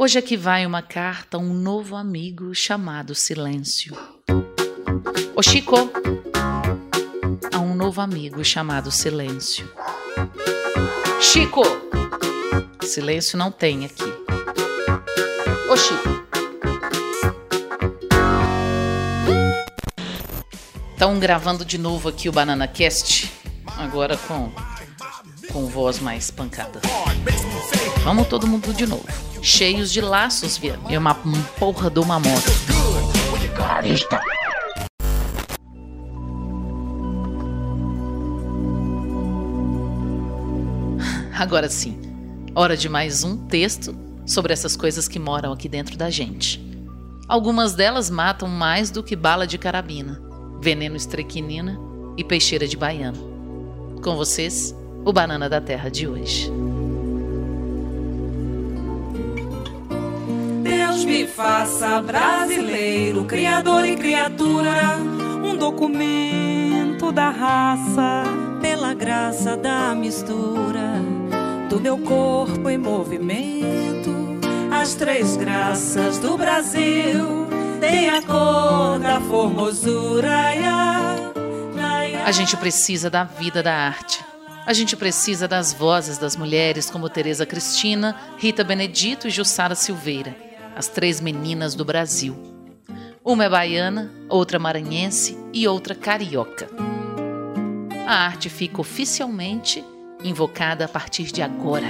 Hoje aqui vai uma carta a um novo amigo chamado Silêncio. Ô Chico, a um novo amigo chamado Silêncio. Chico! Silêncio não tem aqui. Ô Chico. Estão gravando de novo aqui o Banana Cast, agora com com voz mais pancada. Vamos todo mundo de novo. Cheios de laços, via. E uma porra de uma moto. Agora sim, hora de mais um texto sobre essas coisas que moram aqui dentro da gente. Algumas delas matam mais do que bala de carabina, veneno estrequinina e peixeira de baiana. Com vocês, o Banana da Terra de hoje. Deus me faça brasileiro, criador e criatura, um documento da raça, pela graça da mistura do meu corpo em movimento. As três graças do Brasil têm a cor da formosura. A gente precisa da vida da arte a gente precisa das vozes das mulheres como Tereza Cristina, Rita Benedito e Jussara Silveira, as três meninas do Brasil. Uma é baiana, outra maranhense e outra carioca. A arte fica oficialmente invocada a partir de agora.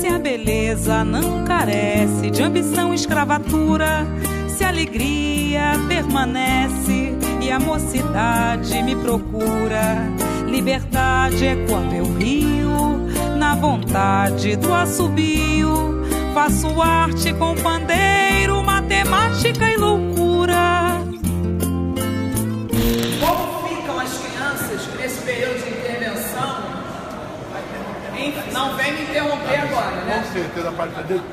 Se a beleza não carece de ambição e escravatura, se a alegria permanece a mocidade me procura. Liberdade é quando eu rio, na vontade do assobio. Faço arte com pandeiro, matemática e loucura. Como ficam as crianças nesse período de intervenção? Não vem me interromper agora, né? Com certeza.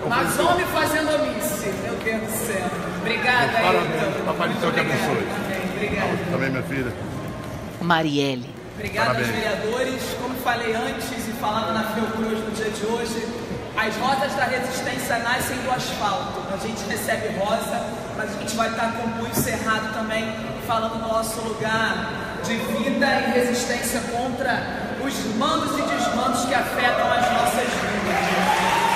Mas homem fazendo omisse, meu Deus do céu. Obrigada, Parabéns, Papai Céu que abençoe. Obrigada. Também, minha filha. Marielle. Obrigada aos vereadores. Como falei antes e falando na Fiocruz no dia de hoje, as rotas da resistência nascem do asfalto. A gente recebe rosa, mas a gente vai estar com o punho cerrado também, falando do nosso lugar de vida e resistência contra os mandos e desmandos que afetam as nossas vidas.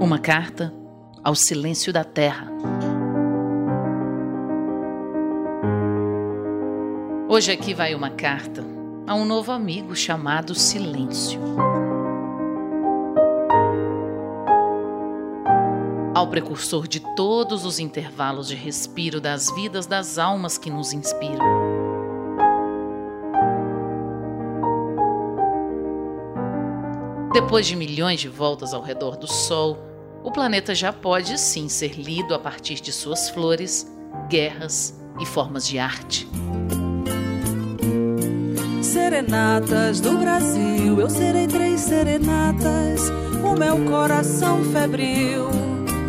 Uma carta ao silêncio da terra. Hoje aqui vai uma carta a um novo amigo chamado Silêncio. Ao precursor de todos os intervalos de respiro das vidas das almas que nos inspiram. Depois de milhões de voltas ao redor do Sol, o planeta já pode sim ser lido a partir de suas flores, guerras e formas de arte. Serenatas do Brasil, eu serei três serenatas. É o coração febril,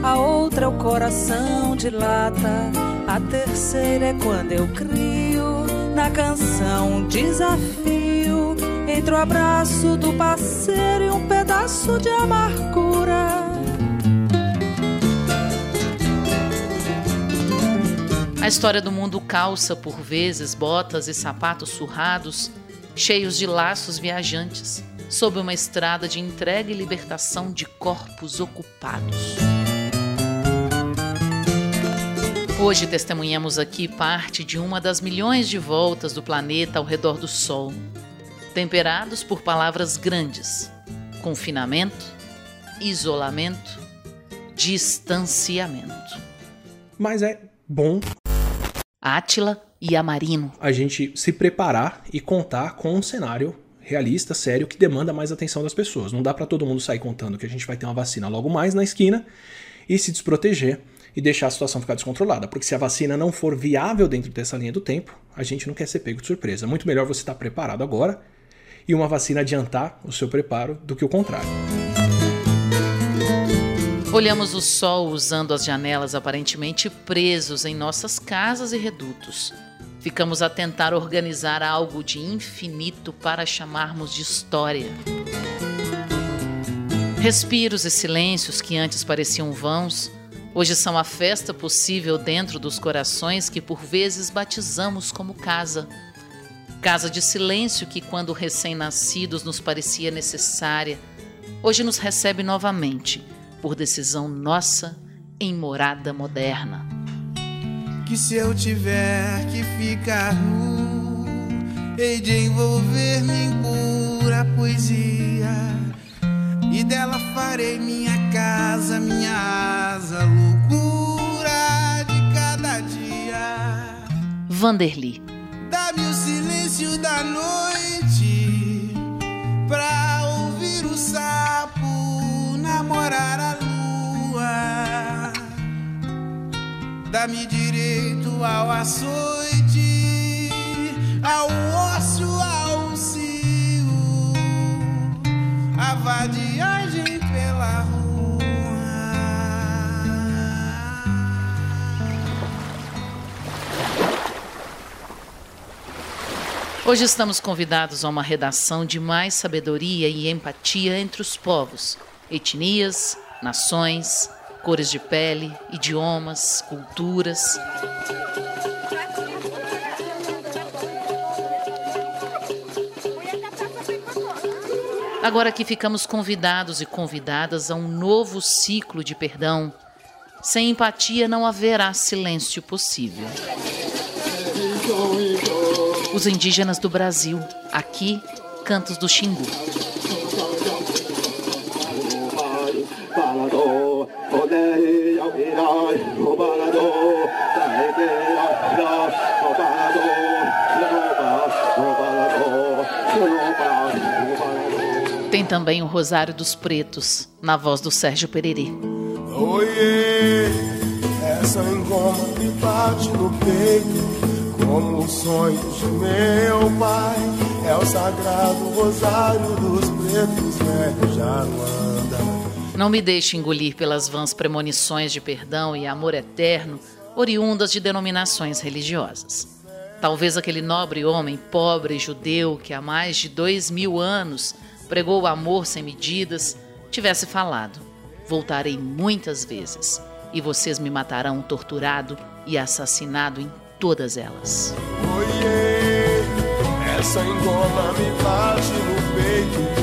a outra é o coração de lata. A terceira é quando eu crio na canção um desafio entre o abraço do parceiro e um pedaço de amargura. História do mundo calça por vezes botas e sapatos surrados, cheios de laços viajantes, sob uma estrada de entrega e libertação de corpos ocupados. Hoje testemunhamos aqui parte de uma das milhões de voltas do planeta ao redor do Sol, temperados por palavras grandes: confinamento, isolamento, distanciamento. Mas é bom Átila e Amarino. A gente se preparar e contar com um cenário realista, sério, que demanda mais atenção das pessoas. Não dá para todo mundo sair contando que a gente vai ter uma vacina logo mais na esquina e se desproteger e deixar a situação ficar descontrolada. Porque se a vacina não for viável dentro dessa linha do tempo, a gente não quer ser pego de surpresa. Muito melhor você estar preparado agora e uma vacina adiantar o seu preparo do que o contrário. Olhamos o sol usando as janelas aparentemente presos em nossas casas e redutos. ficamos a tentar organizar algo de infinito para chamarmos de história. Respiros e silêncios que antes pareciam vãos, hoje são a festa possível dentro dos corações que por vezes batizamos como casa. Casa de silêncio que, quando recém-nascidos, nos parecia necessária, hoje nos recebe novamente, por decisão nossa, em morada moderna. Que se eu tiver que ficar nu, hei de envolver-me em pura poesia, e dela farei minha casa, minha asa, loucura de cada dia. Vanderly Dá-me o silêncio da noite Dá-me direito ao açoite, ao ócio, ao cio, a vadiagem pela rua. Hoje estamos convidados a uma redação de mais sabedoria e empatia entre os povos, etnias, nações, cores de pele, idiomas, culturas. Agora que ficamos convidados e convidadas a um novo ciclo de perdão, sem empatia não haverá silêncio possível. Os indígenas do Brasil, aqui, Cantos do Xingu. Também o Rosário dos Pretos, na voz do Sérgio Pererê. Oiê, essa engoma me bate no peito como os sonhos de meu pai. É o sagrado rosário dos pretos, velho já não anda. Não me deixe engolir pelas vãs premonições de perdão e amor eterno oriundas de denominações religiosas. Talvez aquele nobre homem pobre judeu que há mais de dois mil anos pregou o amor sem medidas tivesse falado: Voltarei muitas vezes e vocês me matarão torturado e assassinado em todas elas. Essa me bate no peito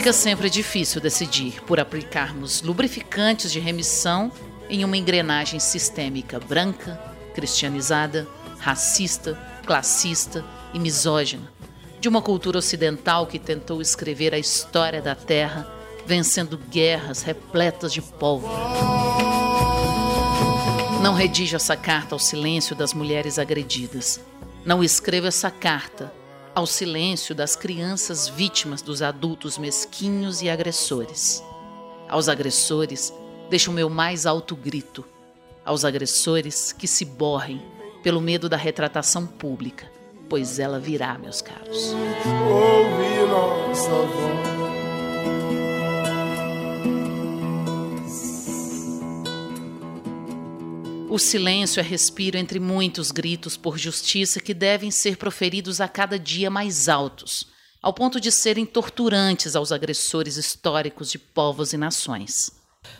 Fica sempre difícil decidir por aplicarmos lubrificantes de remissão em uma engrenagem sistêmica branca, cristianizada, racista, classista e misógina, de uma cultura ocidental que tentou escrever a história da Terra, vencendo guerras repletas de pólvora. Não redijo essa carta ao silêncio das mulheres agredidas. Não escrevo essa carta ao silêncio das crianças vítimas dos adultos mesquinhos e agressores. Aos agressores, deixo o meu mais alto grito. Aos agressores que se borrem pelo medo da retratação pública, pois ela virá, meus caros. ouve nossa voz. O silêncio é respiro entre muitos gritos por justiça que devem ser proferidos a cada dia mais altos, ao ponto de serem torturantes aos agressores históricos de povos e nações.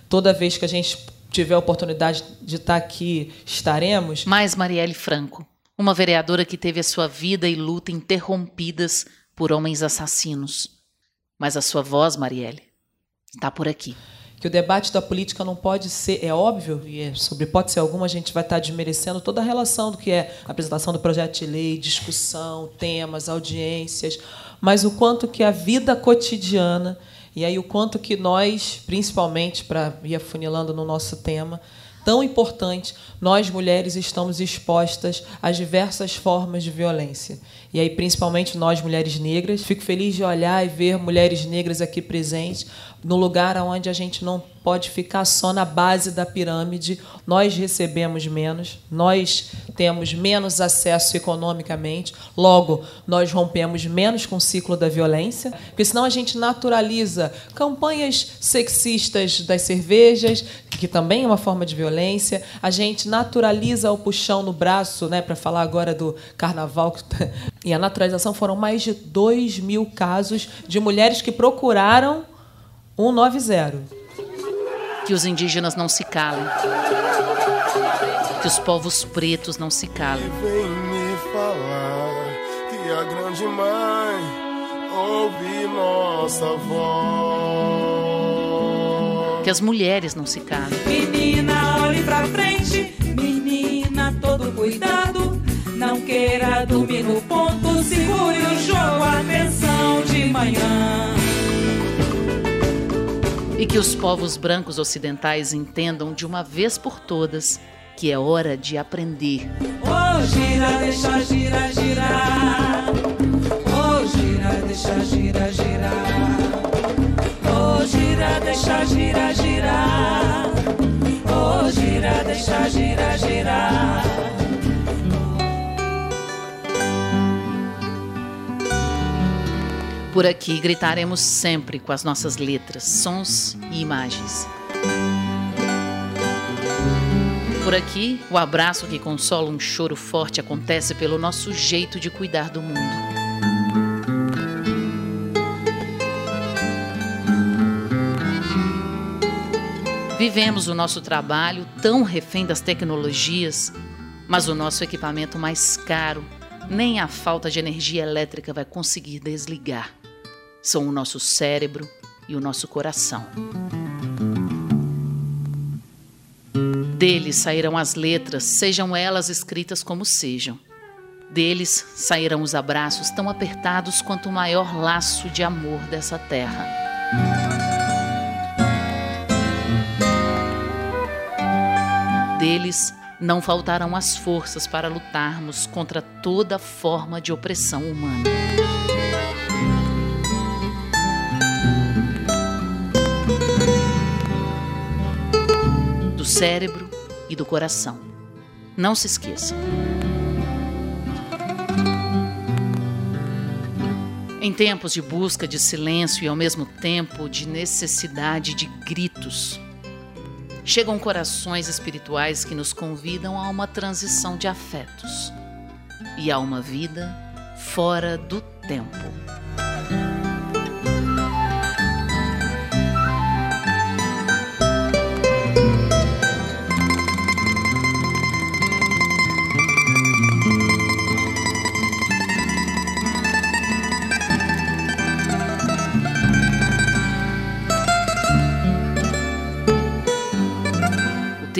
Toda vez que a gente tiver a oportunidade de estar aqui, estaremos. Mais Marielle Franco, uma vereadora que teve a sua vida e luta interrompidas por homens assassinos. Mas a sua voz, Marielle, está por aqui. Que o debate da política não pode ser, é óbvio, e é, sobre hipótese alguma a gente vai estar desmerecendo toda a relação do que é apresentação do projeto de lei, discussão, temas, audiências, mas o quanto que a vida cotidiana, e aí o quanto que nós, principalmente, para ir afunilando no nosso tema, tão importante, nós mulheres estamos expostas a diversas formas de violência. E aí, principalmente nós, mulheres negras, fico feliz de olhar e ver mulheres negras aqui presentes, no lugar onde a gente não pode ficar só na base da pirâmide. Nós recebemos menos, nós temos menos acesso economicamente, logo, nós rompemos menos com o ciclo da violência, porque senão a gente naturaliza campanhas sexistas das cervejas, que também é uma forma de violência, a gente naturaliza o puxão no braço, né, para falar agora do carnaval. E a naturalização foram mais de 2 mil casos de mulheres que procuraram 190. Que os indígenas não se calem. Que os povos pretos não se calem. Vem me falar que a grande mãe ouve nossa voz. Que as mulheres não se calem. Menina, olhe pra frente, menina, todo cuidado. Dormir no ponto, segure o jogo, atenção de manhã. E que os povos brancos ocidentais entendam de uma vez por todas que é hora de aprender. Oh, gira, deixa, gira, girar. Oh, gira, deixa, gira, girar. Oh, gira, deixa, gira, girar. Oh, gira, deixa, gira, girar. Por aqui gritaremos sempre com as nossas letras, sons e imagens. Por aqui, o abraço que consola um choro forte acontece pelo nosso jeito de cuidar do mundo. Vivemos o nosso trabalho tão refém das tecnologias, mas o nosso equipamento mais caro, nem a falta de energia elétrica vai conseguir desligar. São o nosso cérebro e o nosso coração. Deles sairão as letras, sejam elas escritas como sejam. Deles sairão os abraços tão apertados quanto o maior laço de amor dessa terra. Deles não faltarão as forças para lutarmos contra toda forma de opressão humana. Cérebro e do coração. Não se esqueçam. Em tempos de busca de silêncio e ao mesmo tempo de necessidade de gritos, chegam corações espirituais que nos convidam a uma transição de afetos e a uma vida fora do tempo.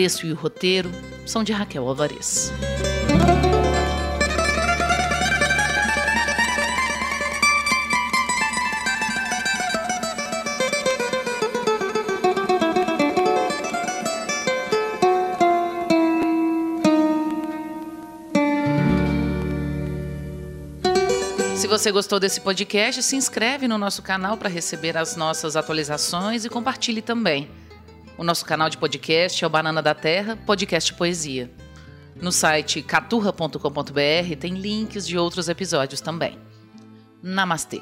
Texto e o roteiro são de Raquel Alvarez. Se você gostou desse podcast, se inscreve no nosso canal para receber as nossas atualizações e compartilhe também. O nosso canal de podcast é o Banana da Terra, podcast poesia. No site caturra.com.br tem links de outros episódios também. Namastê!